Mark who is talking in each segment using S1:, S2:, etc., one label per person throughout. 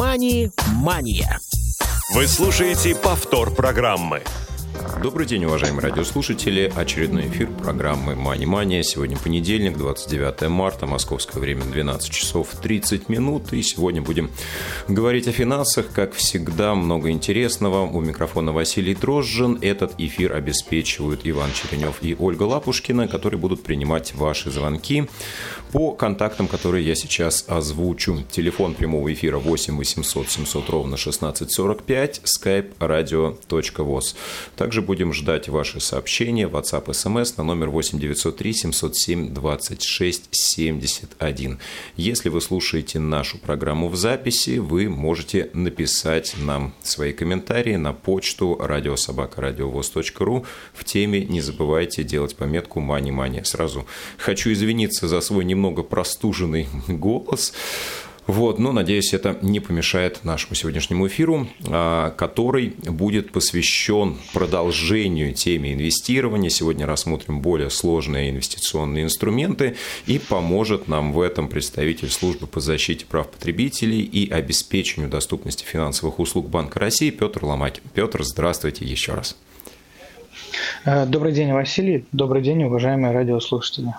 S1: «Мани-мания».
S2: Вы слушаете повтор программы.
S3: Добрый день, уважаемые радиослушатели. Очередной эфир программы «Мани Мания». Сегодня понедельник, 29 марта, московское время 12 часов 30 минут. И сегодня будем говорить о финансах. Как всегда, много интересного. У микрофона Василий Дрожжин. Этот эфир обеспечивают Иван Черенев и Ольга Лапушкина, которые будут принимать ваши звонки по контактам, которые я сейчас озвучу. Телефон прямого эфира 8 800 700 ровно 1645, skype radio.voz. Также будем ждать ваши сообщения, WhatsApp, SMS на номер 8 903 707 26 71. Если вы слушаете нашу программу в записи, вы можете написать нам свои комментарии на почту радиособакарадиовоз.ру в теме не забывайте делать пометку «Мани-мания». Сразу хочу извиниться за свой немного простуженный голос. Вот, но надеюсь, это не помешает нашему сегодняшнему эфиру, а, который будет посвящен продолжению теме инвестирования. Сегодня рассмотрим более сложные инвестиционные инструменты и поможет нам в этом представитель службы по защите прав потребителей и обеспечению доступности финансовых услуг Банка России Петр Ломакин. Петр, здравствуйте еще раз.
S4: Добрый день, Василий. Добрый день, уважаемые радиослушатели.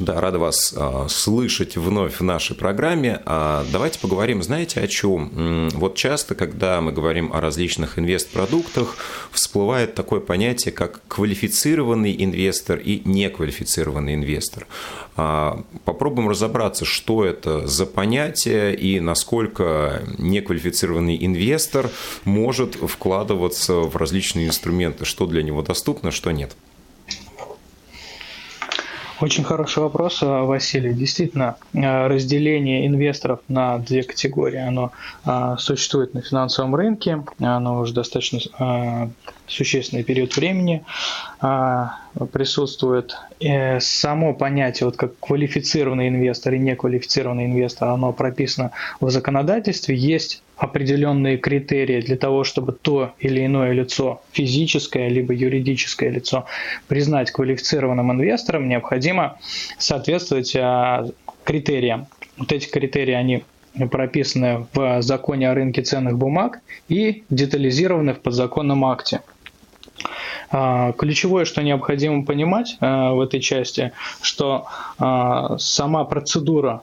S3: Да, рада вас а, слышать вновь в нашей программе. А, давайте поговорим, знаете, о чем? Вот часто, когда мы говорим о различных инвестпродуктах, всплывает такое понятие, как квалифицированный инвестор и неквалифицированный инвестор. А, попробуем разобраться, что это за понятие и насколько неквалифицированный инвестор может вкладываться в различные инструменты, что для него доступно, что нет.
S4: Очень хороший вопрос, э, Василий. Действительно, э, разделение инвесторов на две категории, оно э, существует на финансовом рынке, оно уже достаточно существенный период времени присутствует. Само понятие, вот как квалифицированный инвестор и неквалифицированный инвестор, оно прописано в законодательстве. Есть определенные критерии для того, чтобы то или иное лицо, физическое либо юридическое лицо, признать квалифицированным инвестором, необходимо соответствовать а, критериям. Вот эти критерии, они прописаны в законе о рынке ценных бумаг и детализированы в подзаконном акте. А, ключевое, что необходимо понимать а, в этой части, что сама процедура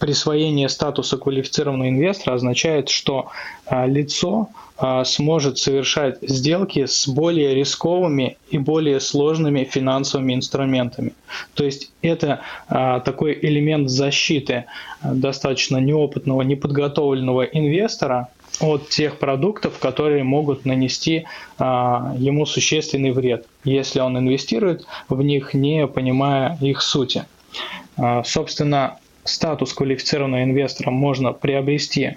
S4: присвоение статуса квалифицированного инвестора означает, что а, лицо а, сможет совершать сделки с более рисковыми и более сложными финансовыми инструментами. То есть это а, такой элемент защиты достаточно неопытного, неподготовленного инвестора от тех продуктов, которые могут нанести ему существенный вред, если он инвестирует в них, не понимая их сути. Собственно, статус квалифицированного инвестора можно приобрести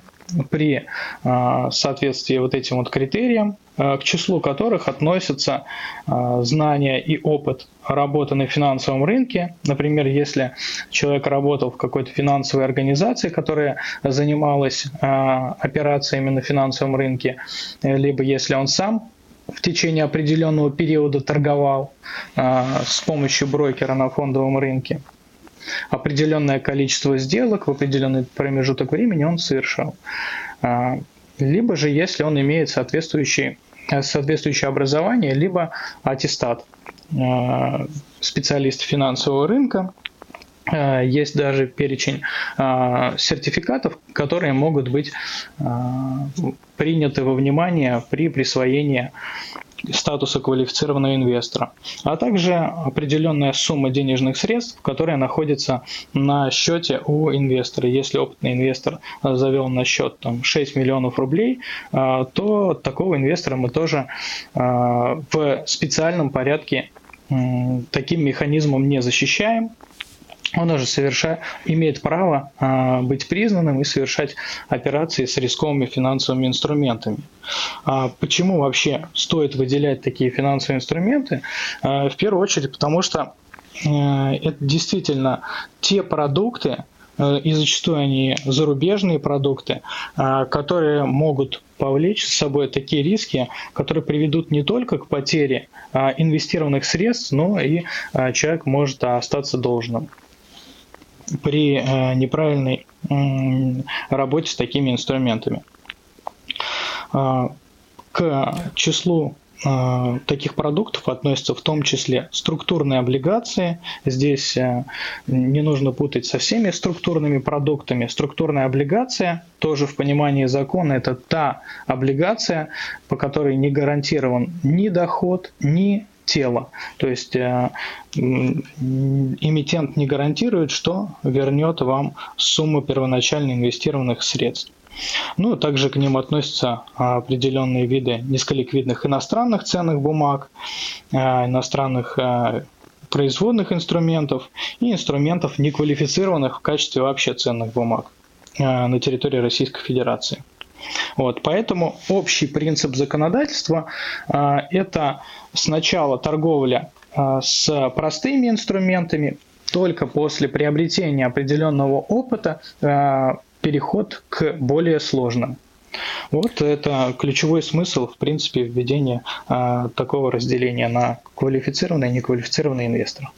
S4: при а, соответствии вот этим вот критериям, а, к числу которых относятся а, знания и опыт работы на финансовом рынке. Например, если человек работал в какой-то финансовой организации, которая занималась операциями на финансовом рынке, либо если он сам в течение определенного периода торговал с помощью брокера на фондовом рынке определенное количество сделок в определенный промежуток времени он совершал. А, либо же, если он имеет соответствующее, соответствующее образование, либо аттестат а, специалист финансового рынка, а, есть даже перечень сертификатов, которые могут быть приняты во внимание при присвоении статуса квалифицированного инвестора, а также определенная сумма денежных средств, которая находится на счете у инвестора. Если опытный инвестор завел на счет там, 6 миллионов рублей, а, то такого инвестора мы тоже а, в специальном порядке таким механизмом не защищаем, он уже соверша... имеет право а, быть признанным и совершать операции с рисковыми финансовыми инструментами. А почему вообще стоит выделять такие финансовые инструменты? А, в первую очередь, потому что а, это действительно те продукты, э, и зачастую они зарубежные продукты, а, которые могут повлечь с собой такие риски, которые приведут не только к потере а, инвестированных средств, но и человек может остаться должным. При неправильной работе с такими инструментами. К числу Э, таких продуктов относятся в том числе структурные облигации. Здесь э, не нужно путать со всеми структурными продуктами. Структурная облигация, тоже в понимании закона, это та облигация, по которой не гарантирован ни доход, ни тело. То есть э, эмитент не гарантирует, что вернет вам сумму первоначально инвестированных средств. Ну, также к ним относятся определенные виды низколиквидных иностранных ценных бумаг, а, иностранных а, производных инструментов и инструментов, неквалифицированных в качестве вообще ценных бумаг а, на территории Российской Федерации. Вот, поэтому общий принцип законодательства – это сначала торговля с простыми инструментами, только после приобретения определенного опыта переход к более сложным. Вот это ключевой смысл, в принципе, введения а, такого разделения на квалифицированный и неквалифицированный инвестор.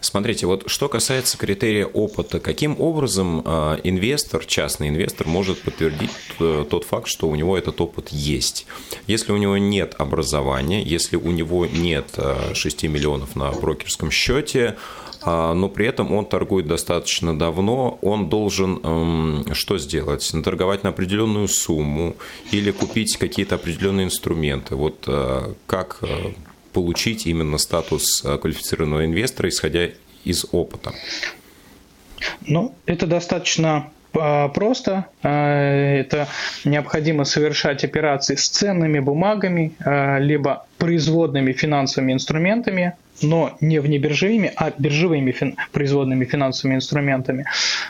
S3: Смотрите, вот что касается критерия опыта, каким образом э, инвестор, частный инвестор, может подтвердить э, тот факт, что у него этот опыт есть? Если у него нет образования, если у него нет э, 6 миллионов на брокерском счете, а, но при этом он торгует достаточно давно, он должен эм, что сделать? Наторговать на определенную сумму или купить какие-то определенные инструменты. Вот э, как э, получить именно статус э, квалифицированного инвестора, исходя из опыта?
S4: Ну, это достаточно просто. Это необходимо совершать операции с ценными бумагами, либо производными финансовыми инструментами, но не внебиржевыми, а биржевыми фин, производными финансовыми инструментами.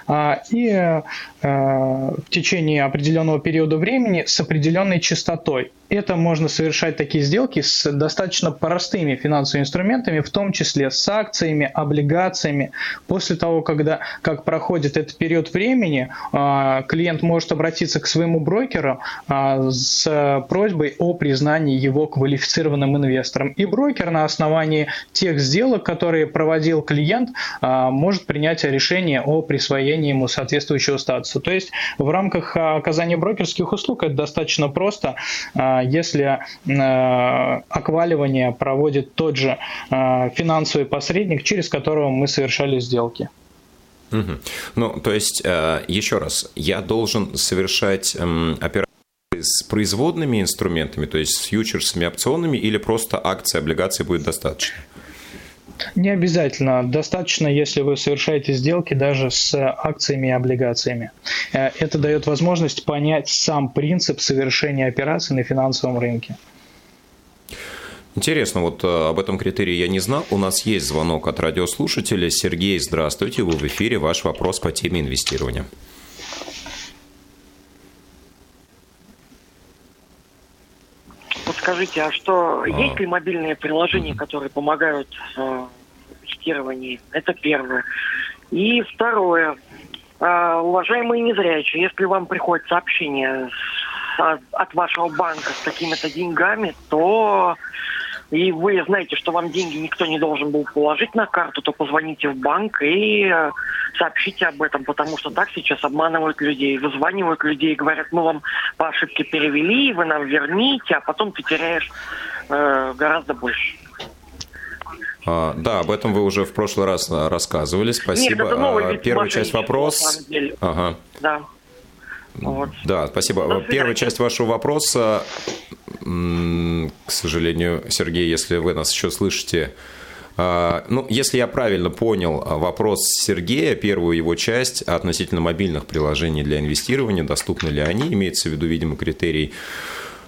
S4: А, и э, в течение определенного периода времени с определенной частотой. Это можно совершать такие сделки с достаточно простыми финансовыми инструментами, в том числе с акциями, облигациями. После того, когда, как проходит этот период времени, а, клиент может обратиться к своему брокеру а, с просьбой о признании его квалифицированным инвестором. И брокер на основании тех сделок, которые проводил клиент, а, может принять решение о присвоении ему соответствующего статуса. То есть в рамках оказания брокерских услуг это достаточно просто. А, если а, акваливание проводит тот же финансовый посредник, через которого мы совершали сделки.
S3: Угу. Ну, то есть, еще раз, я должен совершать операции с производными инструментами, то есть с фьючерсами, опционами, или просто акции, облигации будет достаточно?
S4: Не обязательно. Достаточно, если вы совершаете сделки даже с акциями и облигациями. Э, это дает возможность понять сам принцип совершения операций на финансовом рынке.
S3: Интересно, вот э, об этом критерии я не знал. У нас есть звонок от радиослушателя. Сергей, здравствуйте, вы в эфире. Ваш вопрос по теме инвестирования.
S1: Подскажите, а что, а... есть ли мобильные приложения, которые помогают э, в тестировании? Это первое. И второе. Э, уважаемые незрячие, если вам приходит сообщение с, от вашего банка с какими-то деньгами, то и вы знаете, что вам деньги никто не должен был положить на карту, то позвоните в банк и э, сообщите об этом, потому что так сейчас обманывают людей, вызванивают людей, говорят, мы вам по ошибке перевели, вы нам верните, а потом ты теряешь э, гораздо больше.
S3: А, да, об этом вы уже в прошлый раз рассказывали. Спасибо. Нет, это новый а, Первая часть вопроса. Ага.
S1: Да.
S3: Вот. Да, спасибо. Первая часть вашего вопроса, к сожалению, Сергей, если вы нас еще слышите, а, ну, если я правильно понял вопрос Сергея, первую его часть относительно мобильных приложений для инвестирования, доступны ли они, имеется в виду, видимо, критерий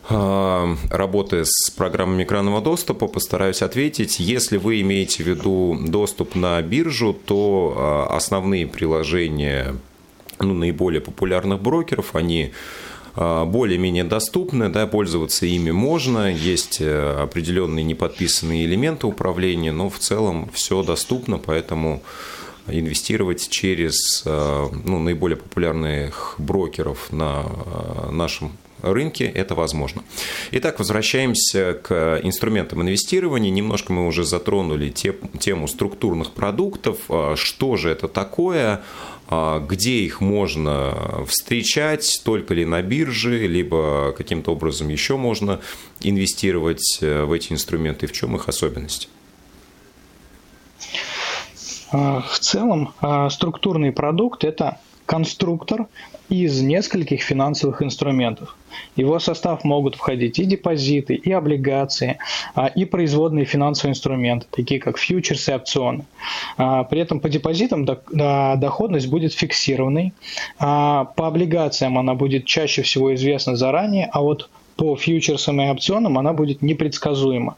S3: а, работы с программами экранного доступа, постараюсь ответить. Если вы имеете в виду доступ на биржу, то а, основные приложения ну, наиболее популярных брокеров, они а, более-менее доступны, да, пользоваться ими можно, есть э, определенные неподписанные элементы управления, но в целом все доступно, поэтому инвестировать через э, ну, наиболее популярных брокеров на э, нашем рынке это возможно. Итак, возвращаемся к инструментам инвестирования. Немножко мы уже затронули тему структурных продуктов. Что же это такое? Где их можно встречать, только ли на бирже, либо каким-то образом еще можно инвестировать э, в эти инструменты, в чем их особенность?
S4: В целом, структурный продукт – это конструктор из нескольких финансовых инструментов. В его состав могут входить и депозиты, и облигации, а, и производные финансовые инструменты, такие как фьючерсы и опционы. А, при этом по депозитам доходность будет фиксированной, а по облигациям она будет чаще всего известна заранее, а вот по фьючерсам и опционам она будет непредсказуема.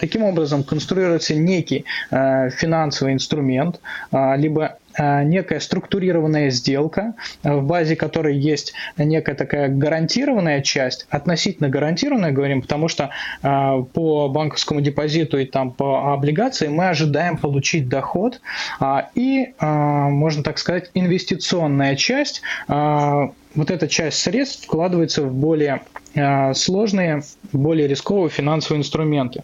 S4: Таким образом, конструируется некий финансовый инструмент, либо некая структурированная сделка, э, в базе которой есть некая такая гарантированная часть, относительно гарантированная, говорим, потому что э, по банковскому депозиту и там по облигации мы ожидаем получить доход, и, можно так сказать, инвестиционная часть вот эта часть средств вкладывается в более сложные, более рисковые финансовые инструменты.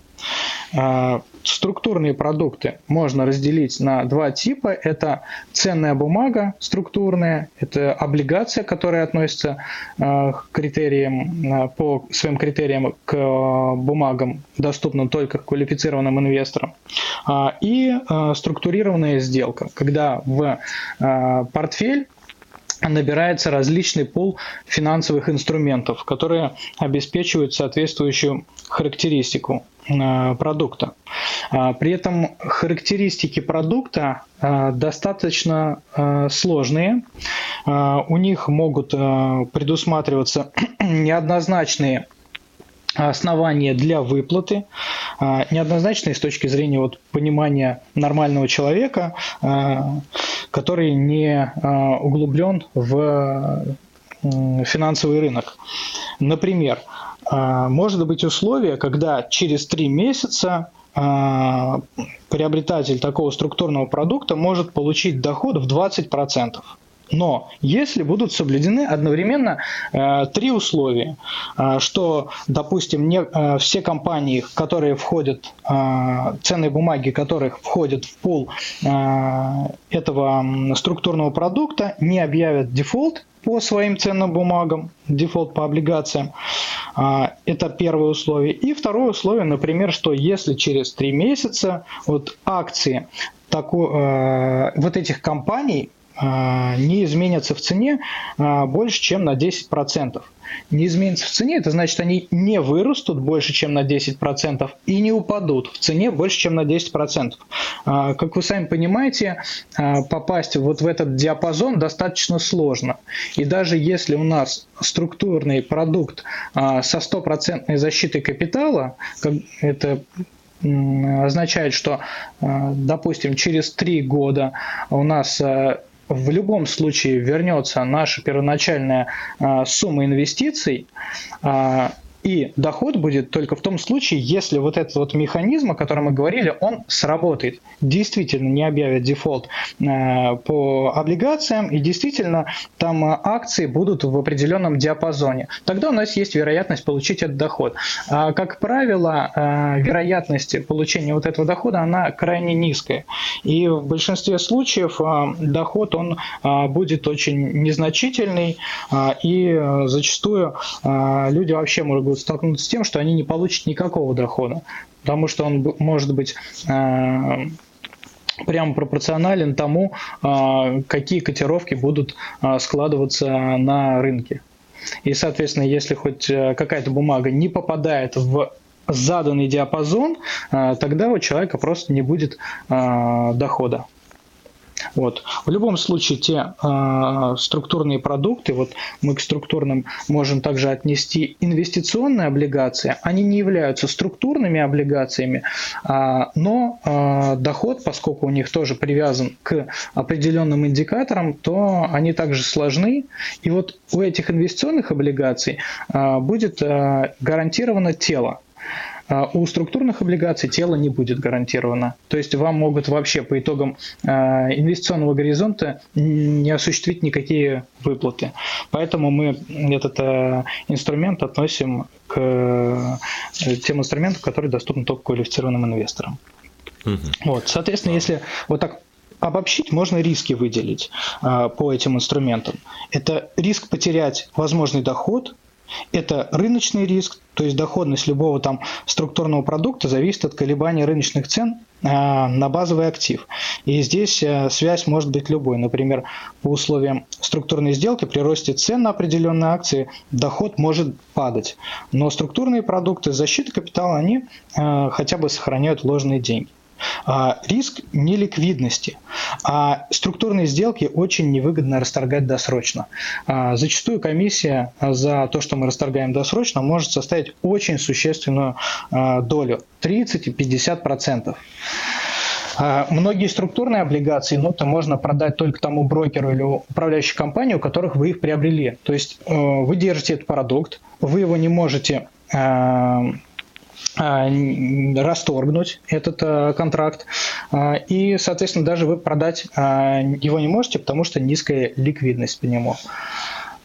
S4: Структурные продукты можно разделить на два типа. Это ценная бумага структурная, это облигация, которая относится э, к критериям, э, по своим критериям к э, бумагам, доступным только квалифицированным инвесторам. А, и структурированная сделка, когда в портфель набирается различный пул финансовых инструментов, которые обеспечивают соответствующую характеристику э, продукта. А, при этом характеристики продукта э, достаточно э, сложные. У них могут предусматриваться неоднозначные основания для выплаты, неоднозначные с точки зрения вот понимания нормального человека, который не углублен в финансовый рынок. Например, может быть условие, когда через три месяца приобретатель такого структурного продукта может получить доход в 20%. Но если будут соблюдены одновременно э, три условия, э, что, допустим, не, э, все компании, которые входят, э, ценные бумаги которых входят в пул э, этого структурного продукта, не объявят дефолт по своим ценным бумагам, дефолт по облигациям. Э, это первое условие. И второе условие, например, что если через три месяца вот акции тако, э, вот этих компаний не изменятся в цене а, больше, чем на 10%. Не изменятся в цене, это значит, они не вырастут больше, чем на 10% и не упадут в цене больше, чем на 10%. А, как вы сами понимаете, попасть вот в этот диапазон достаточно сложно. И даже если у нас структурный продукт со стопроцентной защитой капитала, это означает, что, допустим, через три года у нас в любом случае вернется наша первоначальная а, сумма инвестиций, а, и доход будет только в том случае, если вот этот вот механизм, о котором мы говорили, он сработает. Действительно не объявят дефолт э, по облигациям, и действительно там э, акции будут в определенном диапазоне. Тогда у нас есть вероятность получить этот доход. А, как правило, э, вероятность получения вот этого дохода, она крайне низкая. И в большинстве случаев доход, он будет очень незначительный, и зачастую люди вообще могут будут столкнуться с тем, что они не получат никакого дохода, потому что он может быть э, прямо пропорционален тому, э, какие котировки будут э, складываться на рынке. И, соответственно, если хоть какая-то бумага не попадает в заданный диапазон, тогда у человека просто не будет дохода. Вот. В любом случае, те э, структурные продукты, вот мы к структурным можем также отнести инвестиционные облигации, они не являются структурными облигациями, э, но э, доход, поскольку у них тоже привязан к определенным индикаторам, то они также сложны. И вот у этих инвестиционных облигаций э, будет э, гарантировано тело. А у структурных облигаций тело не будет гарантировано. То есть вам могут вообще по итогам а, инвестиционного горизонта не осуществить никакие выплаты. Поэтому мы этот а, инструмент относим к э, тем инструментам, которые доступны только квалифицированным инвесторам. Угу. Вот, соответственно, если вот так обобщить, можно риски выделить э, по этим инструментам. Это риск потерять возможный доход, это рыночный риск, то есть доходность любого там структурного продукта зависит от колебания рыночных цен э, на базовый актив. И здесь э, связь может быть любой. Например, по условиям структурной сделки при росте цен на определенные акции доход может падать. Но структурные продукты защиты капитала, они э, хотя бы сохраняют ложные деньги. А, риск неликвидности. А структурные сделки очень невыгодно расторгать досрочно. А, зачастую комиссия за то, что мы расторгаем досрочно, может составить очень существенную а, долю 30 и 50 процентов. Многие структурные облигации, ноты можно продать только тому брокеру или управляющей компании, у которых вы их приобрели. То есть э, вы держите этот продукт, вы его не можете а, расторгнуть этот а, контракт. А, и, соответственно, даже вы продать его не можете, потому что низкая ликвидность по нему.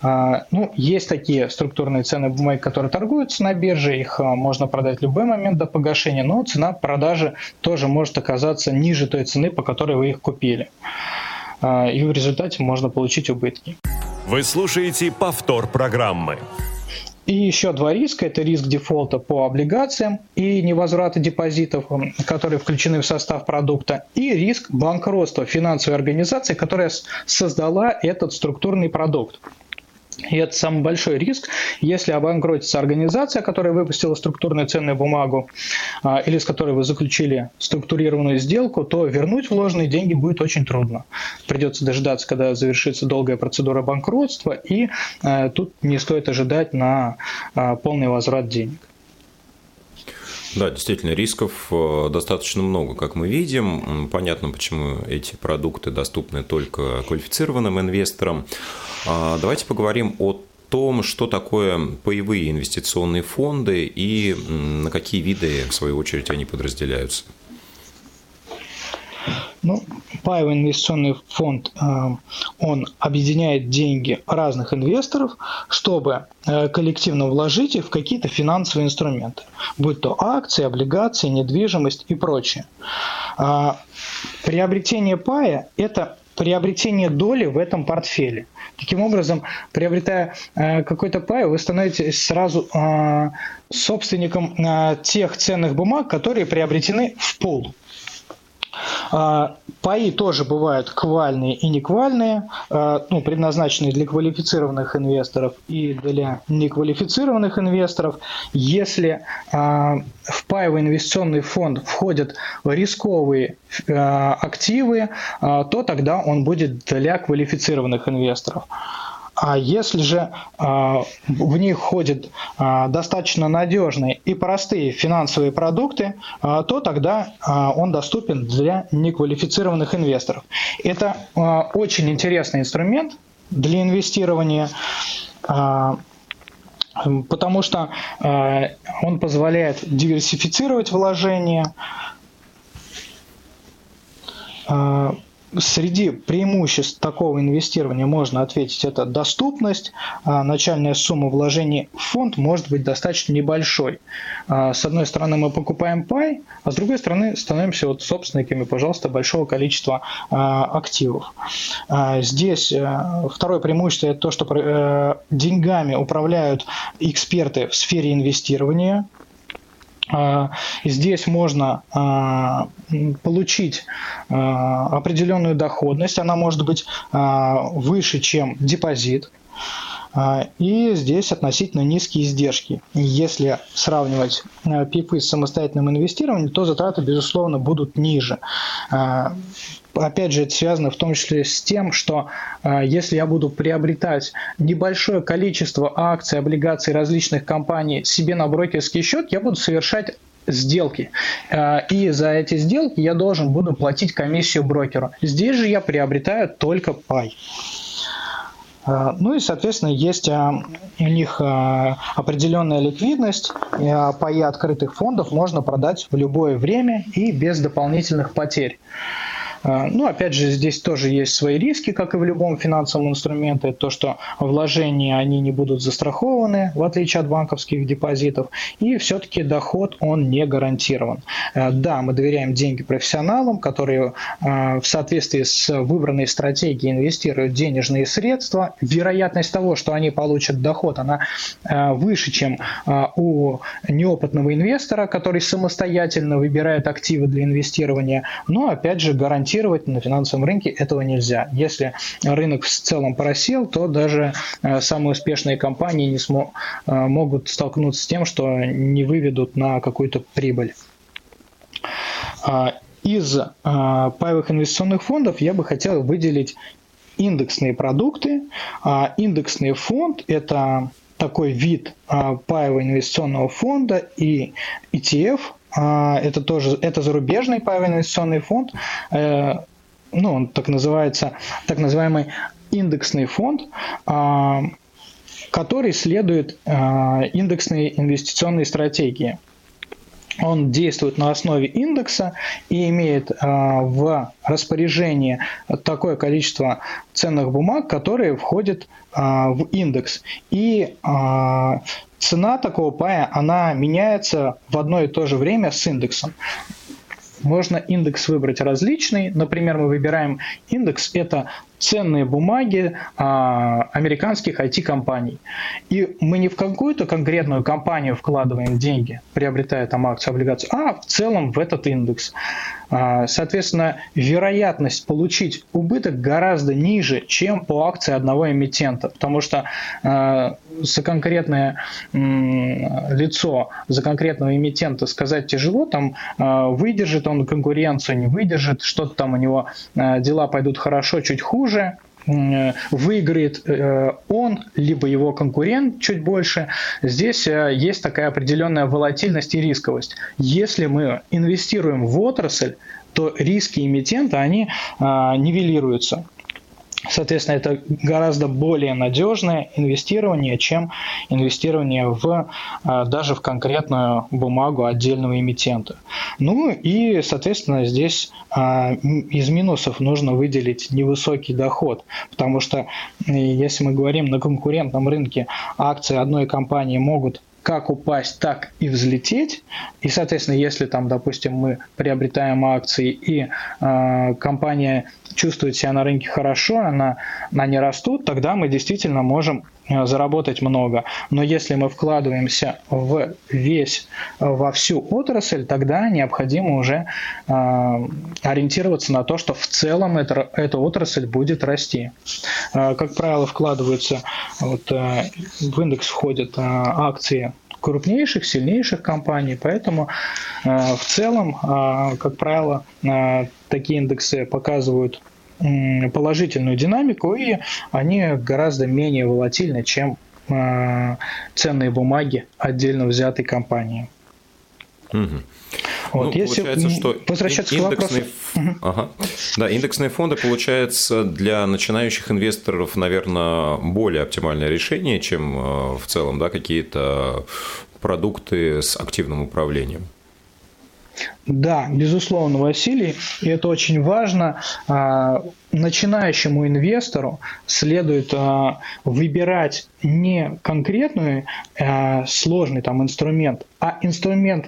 S4: Ну, есть такие структурные цены бумаги, которые торгуются на бирже, их можно продать в любой момент до погашения, но цена продажи тоже может оказаться ниже той цены, по которой вы их купили. И в результате можно получить убытки.
S2: Вы слушаете повтор программы.
S4: И еще два риска. Это риск дефолта по облигациям и невозврата депозитов, которые включены в состав продукта, и риск банкротства финансовой организации, которая создала этот структурный продукт. И это самый большой риск. Если обанкротится организация, которая выпустила структурную ценную бумагу, а, или с которой вы заключили структурированную сделку, то вернуть вложенные деньги будет очень трудно. Придется дождаться, когда завершится долгая процедура банкротства, и а, тут не стоит ожидать на а, полный возврат денег.
S3: Да, действительно, рисков э, достаточно много, как мы видим. Понятно, почему эти продукты доступны только квалифицированным инвесторам. А, давайте поговорим о том, что такое паевые инвестиционные фонды и на какие виды, в свою очередь, они подразделяются.
S4: Ну, паевый инвестиционный фонд, э, он объединяет деньги разных инвесторов, чтобы э, коллективно вложить их в какие-то финансовые инструменты, будь то акции, облигации, недвижимость и прочее. А, приобретение пая – это приобретение доли в этом портфеле. Таким образом, приобретая э, какой-то пай, вы становитесь сразу собственником тех ценных бумаг, которые приобретены в пол. А, паи тоже бывают квальные и неквальные, а, ну, предназначенные для квалифицированных инвесторов и для неквалифицированных инвесторов. Если а, в паевый инвестиционный фонд входят рисковые активы, то тогда он будет для квалифицированных инвесторов. А если же а, в них ходят а, достаточно надежные и простые финансовые продукты, а, то тогда он доступен для неквалифицированных инвесторов. Это очень интересный инструмент для инвестирования потому что он позволяет диверсифицировать вложения, Среди преимуществ такого инвестирования можно ответить это доступность. А, начальная сумма вложений в фонд может быть достаточно небольшой. А, с одной стороны мы покупаем пай, а с другой стороны становимся вот собственниками, пожалуйста, большого количества а, активов. Здесь э, второе преимущество это то, что э, деньгами управляют эксперты в сфере инвестирования, здесь можно а, получить а, определенную доходность, она может быть выше, чем депозит. И здесь относительно низкие издержки. Если сравнивать ПИПы с самостоятельным инвестированием, то затраты, безусловно, будут ниже опять же, это связано в том числе с тем, что э, если я буду приобретать небольшое количество акций, облигаций различных компаний себе на брокерский счет, я буду совершать сделки. Э, и за эти сделки я должен буду платить комиссию брокеру. Здесь же я приобретаю только пай. Ну и, соответственно, есть у них определенная ликвидность. Паи открытых фондов можно продать в любое время и без дополнительных потерь. А, ну, опять же, здесь тоже есть свои риски, как и в любом финансовом инструменте. То, что вложения, они не будут застрахованы, в отличие от банковских депозитов. И все-таки доход, он не гарантирован. А, да, мы доверяем деньги профессионалам, которые а, в соответствии с выбранной стратегией инвестируют денежные средства. Вероятность того, что они получат доход, она выше, чем у неопытного инвестора, который самостоятельно выбирает активы для инвестирования. Но, опять же, гарантирует гарантировать на финансовом рынке этого нельзя. Если рынок в целом просел, то даже э, самые успешные компании не смо- э, могут столкнуться с тем, что не выведут на какую-то прибыль. А, из а, паевых инвестиционных фондов я бы хотел выделить индексные продукты. А, индексный фонд – это такой вид паевого инвестиционного фонда и ETF, а, это тоже это зарубежный паевый инвестиционный фонд, э, ну, он так называется, так называемый индексный фонд, а, который следует а, индексной инвестиционной стратегии. Он действует на основе индекса и имеет в распоряжении такое количество ценных бумаг, которые входят в индекс. И цена такого пая, она меняется в одно и то же время с индексом. Можно индекс выбрать различный. Например, мы выбираем индекс – это ценные бумаги а, американских IT-компаний. И мы не в какую-то конкретную компанию вкладываем деньги, приобретая там акцию, облигацию, а в целом в этот индекс. А, соответственно, вероятность получить убыток гораздо ниже, чем по акции одного эмитента, потому что а, за конкретное лицо, за конкретного эмитента сказать тяжело, там а, выдержит он конкуренцию, не выдержит, что-то там у него дела пойдут хорошо, чуть хуже, выиграет э, он, либо его конкурент чуть больше. Здесь э, есть такая определенная волатильность и рисковость. Если мы инвестируем в отрасль, то риски эмитента, они а, нивелируются. Соответственно, это гораздо более надежное инвестирование, чем инвестирование в, а, даже в конкретную бумагу отдельного эмитента. Ну и, соответственно, здесь а, из минусов нужно выделить невысокий доход, потому что если мы говорим на конкурентном рынке, акции одной компании могут как упасть, так и взлететь. И, соответственно, если там, допустим, мы приобретаем акции и э, компания чувствует себя на рынке хорошо, она, они растут, тогда мы действительно можем э, заработать много. Но если мы вкладываемся в весь, во всю отрасль, тогда необходимо уже э, ориентироваться на то, что в целом это, эта отрасль будет расти. Э, как правило, вкладываются, вот, э, в индекс входят э, акции крупнейших, сильнейших компаний, поэтому э, в целом, э, как правило, э, такие индексы показывают положительную динамику, и они гораздо менее волатильны, чем ценные бумаги отдельно взятой компании.
S3: Угу. Вот, ну, если получается, что возвращаться индексный, к вопросу. Ага. Да, индексные фонды, получается, для начинающих инвесторов, наверное, более оптимальное решение, чем э, в целом да, какие-то продукты с активным управлением.
S4: Да, безусловно, Василий, и это очень важно. А, начинающему инвестору следует а, выбирать не конкретный а, сложный там инструмент, а инструмент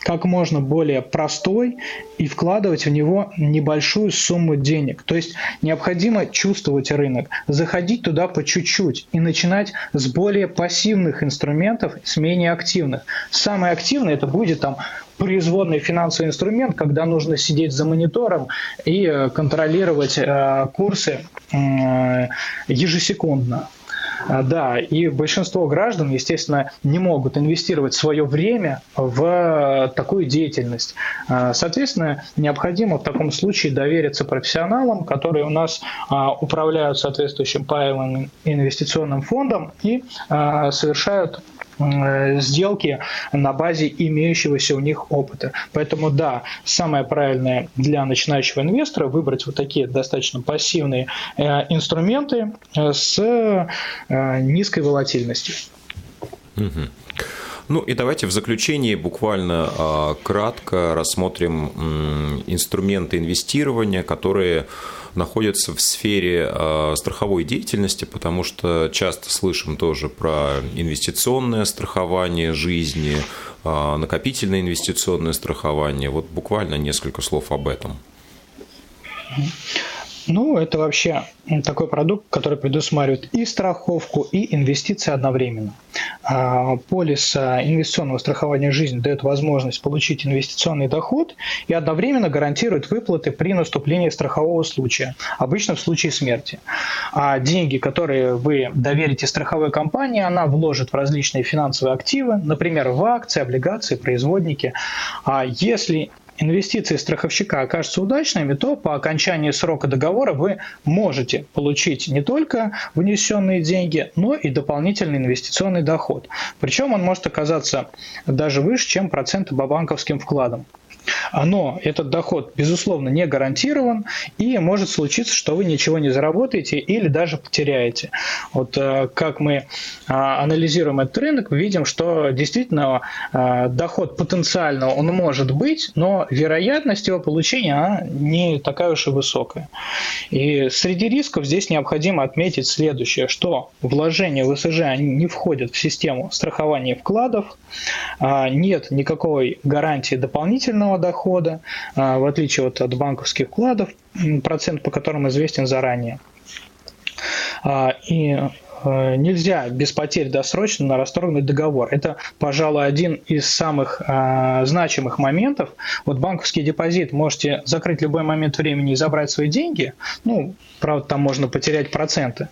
S4: как можно более простой и вкладывать в него небольшую сумму денег. То есть необходимо чувствовать рынок, заходить туда по чуть-чуть и начинать с более пассивных инструментов, с менее активных. Самый активный это будет там производный финансовый инструмент, когда нужно сидеть за монитором и контролировать э, курсы э, ежесекундно. А, да, и большинство граждан, естественно, не могут инвестировать свое время в такую деятельность. А, соответственно, необходимо в таком случае довериться профессионалам, которые у нас а, управляют соответствующим паевым инвестиционным фондом и совершают сделки на базе имеющегося у них опыта. Поэтому да, самое правильное для начинающего инвестора выбрать вот такие достаточно пассивные инструменты с низкой волатильностью.
S3: Угу. Ну и давайте в заключении буквально а, кратко рассмотрим инструменты инвестирования, которые находятся в сфере а, страховой деятельности, потому что часто слышим тоже про инвестиционное страхование жизни, а, накопительное инвестиционное страхование. Вот буквально несколько слов об этом.
S4: Ну, это вообще такой продукт, который предусматривает и страховку, и инвестиции одновременно. А, полис инвестиционного страхования жизни дает возможность получить инвестиционный доход и одновременно гарантирует выплаты при наступлении страхового случая, обычно в случае смерти. А деньги, которые вы доверите страховой компании, она вложит в различные финансовые активы, например, в акции, облигации, производники. А если инвестиции страховщика окажутся удачными, то по окончании срока договора вы можете получить не только внесенные деньги, но и дополнительный инвестиционный доход. Причем он может оказаться даже выше, чем проценты по банковским вкладам. Но этот доход, безусловно, не гарантирован, и может случиться, что вы ничего не заработаете или даже потеряете. Вот э, как мы а, анализируем этот рынок, видим, что действительно а, доход потенциально он может быть, но вероятность его получения она не такая уж и высокая. И среди рисков здесь необходимо отметить следующее, что вложения в СЖ не входят в систему страхования вкладов, а, нет никакой гарантии дополнительного дохода, а, в отличие от, от банковских вкладов, процент по которым известен заранее. А, и нельзя без потерь досрочно расторгнуть договор. Это, пожалуй, один из самых э, значимых моментов. Вот банковский депозит можете закрыть любой момент времени и забрать свои деньги. Ну, правда, там можно потерять проценты.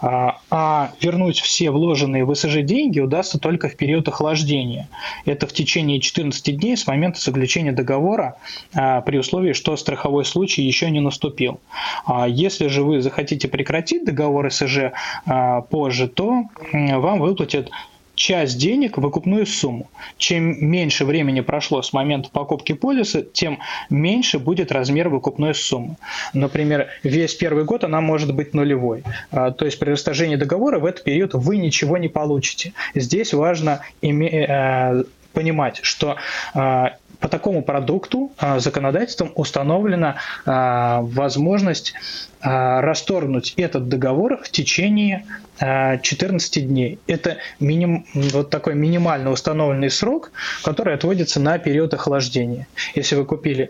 S4: А, а вернуть все вложенные в СЖ деньги удастся только в период охлаждения. Это в течение 14 дней с момента заключения договора а, при условии, что страховой случай еще не наступил. А если же вы захотите прекратить договор СЖ а, позже, то вам выплатят часть денег в выкупную сумму. Чем меньше времени прошло с момента покупки полиса, тем меньше будет размер выкупной суммы. Например, весь первый год она может быть нулевой. А, то есть при расторжении договора в этот период вы ничего не получите. Здесь важно э, понимать, что а, по такому продукту а, законодательством установлена а, возможность а, расторгнуть этот договор в течение 14 дней. Это миним, вот такой минимально установленный срок, который отводится на период охлаждения. Если вы купили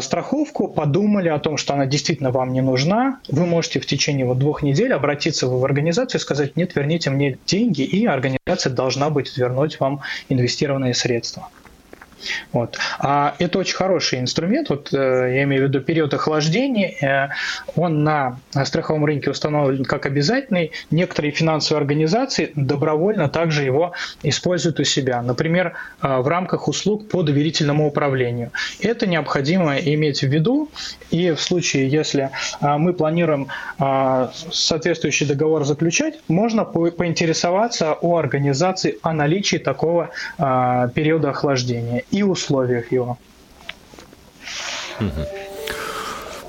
S4: страховку, подумали о том, что она действительно вам не нужна, вы можете в течение вот двух недель обратиться в организацию и сказать, нет, верните мне деньги, и организация должна будет вернуть вам инвестированные средства. Вот. А это очень хороший инструмент, вот, э, я имею в виду период охлаждения, э, он на страховом рынке установлен как обязательный. Некоторые финансовые организации добровольно также его используют у себя, например, э, в рамках услуг по доверительному управлению. Это необходимо иметь в виду, и в случае, если мы планируем соответствующий договор заключать, можно поинтересоваться у организации о наличии такого периода охлаждения и условиях его.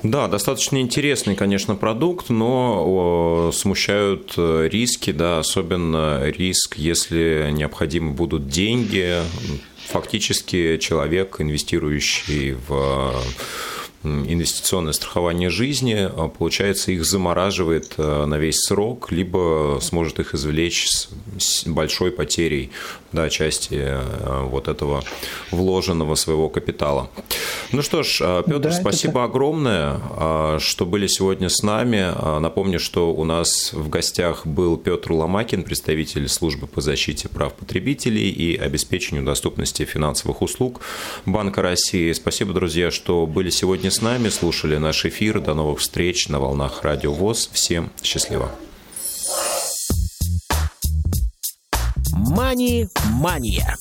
S3: Да, достаточно интересный, конечно, продукт, но смущают э, риски, да, особенно риск, если необходимы будут деньги. Фактически человек, инвестирующий в инвестиционное страхование жизни, а, получается, их замораживает э, на весь срок, либо сможет их извлечь с большой потерей да, части э, вот этого вложенного своего капитала. Ну что ж, э, Петр, да, спасибо это... огромное, что были сегодня с нами. Напомню, что у нас в гостях был Петр Ломакин, представитель службы по защите прав потребителей и обеспечению доступности финансовых услуг Банка России. Спасибо, друзья, что были сегодня с нами, слушали наш эфир. До новых встреч на волнах Радио ВОЗ. Всем счастливо.
S5: Мани-мания.